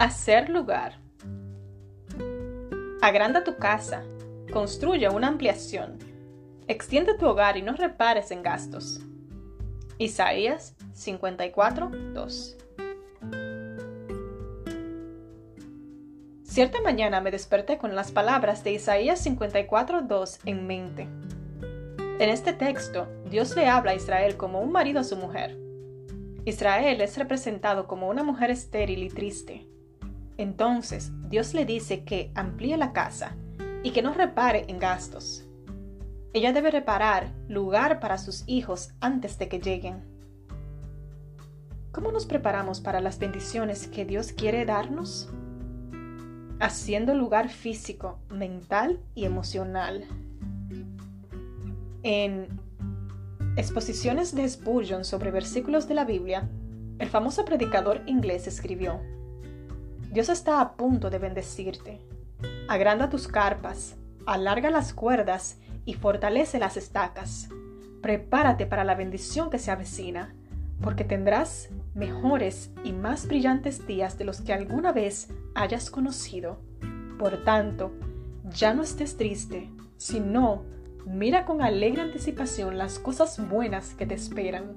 Hacer lugar. Agranda tu casa. Construye una ampliación. Extiende tu hogar y no repares en gastos. Isaías 54, 2. Cierta mañana me desperté con las palabras de Isaías 54, 2 en mente. En este texto, Dios le habla a Israel como un marido a su mujer. Israel es representado como una mujer estéril y triste. Entonces, Dios le dice que amplíe la casa y que no repare en gastos. Ella debe reparar lugar para sus hijos antes de que lleguen. ¿Cómo nos preparamos para las bendiciones que Dios quiere darnos? Haciendo lugar físico, mental y emocional. En Exposiciones de Spurgeon sobre versículos de la Biblia, el famoso predicador inglés escribió, Dios está a punto de bendecirte. Agranda tus carpas, alarga las cuerdas y fortalece las estacas. Prepárate para la bendición que se avecina, porque tendrás mejores y más brillantes días de los que alguna vez hayas conocido. Por tanto, ya no estés triste, sino Mira con alegre anticipación las cosas buenas que te esperan.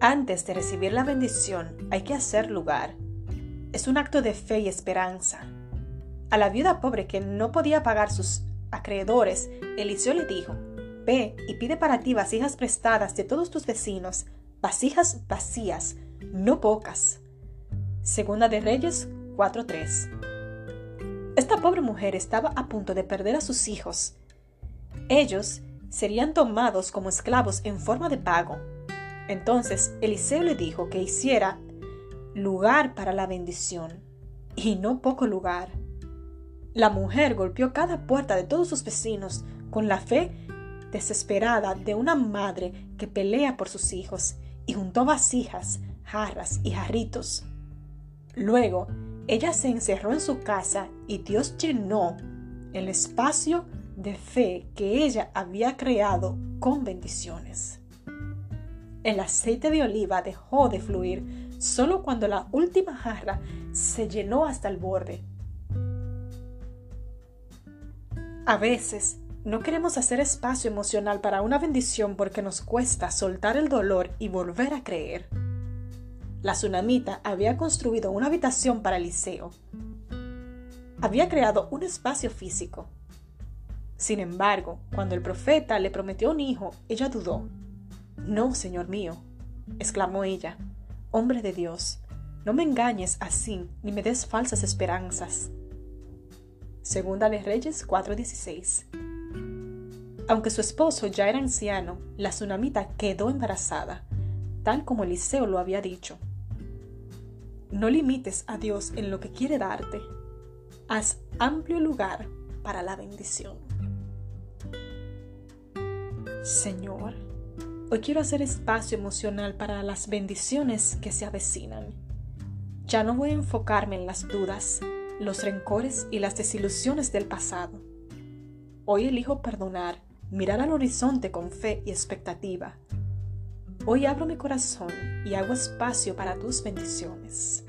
Antes de recibir la bendición hay que hacer lugar. Es un acto de fe y esperanza. A la viuda pobre que no podía pagar sus acreedores, Eliseo le dijo, Ve y pide para ti vasijas prestadas de todos tus vecinos, vasijas vacías, no pocas. Segunda de Reyes 4.3 esta pobre mujer estaba a punto de perder a sus hijos. Ellos serían tomados como esclavos en forma de pago. Entonces Eliseo le dijo que hiciera lugar para la bendición, y no poco lugar. La mujer golpeó cada puerta de todos sus vecinos con la fe desesperada de una madre que pelea por sus hijos, y juntó vasijas, jarras y jarritos. Luego ella se encerró en su casa y Dios llenó el espacio de fe que ella había creado con bendiciones. El aceite de oliva dejó de fluir solo cuando la última jarra se llenó hasta el borde. A veces no queremos hacer espacio emocional para una bendición porque nos cuesta soltar el dolor y volver a creer. La tsunamita había construido una habitación para Eliseo. Había creado un espacio físico. Sin embargo, cuando el profeta le prometió un hijo, ella dudó. No, señor mío, exclamó ella, hombre de Dios, no me engañes así ni me des falsas esperanzas. Segunda de Reyes 4:16. Aunque su esposo ya era anciano, la tsunamita quedó embarazada, tal como Eliseo lo había dicho. No limites a Dios en lo que quiere darte. Haz amplio lugar para la bendición. Señor, hoy quiero hacer espacio emocional para las bendiciones que se avecinan. Ya no voy a enfocarme en las dudas, los rencores y las desilusiones del pasado. Hoy elijo perdonar, mirar al horizonte con fe y expectativa Hoy abro mi corazón y hago espacio para tus bendiciones.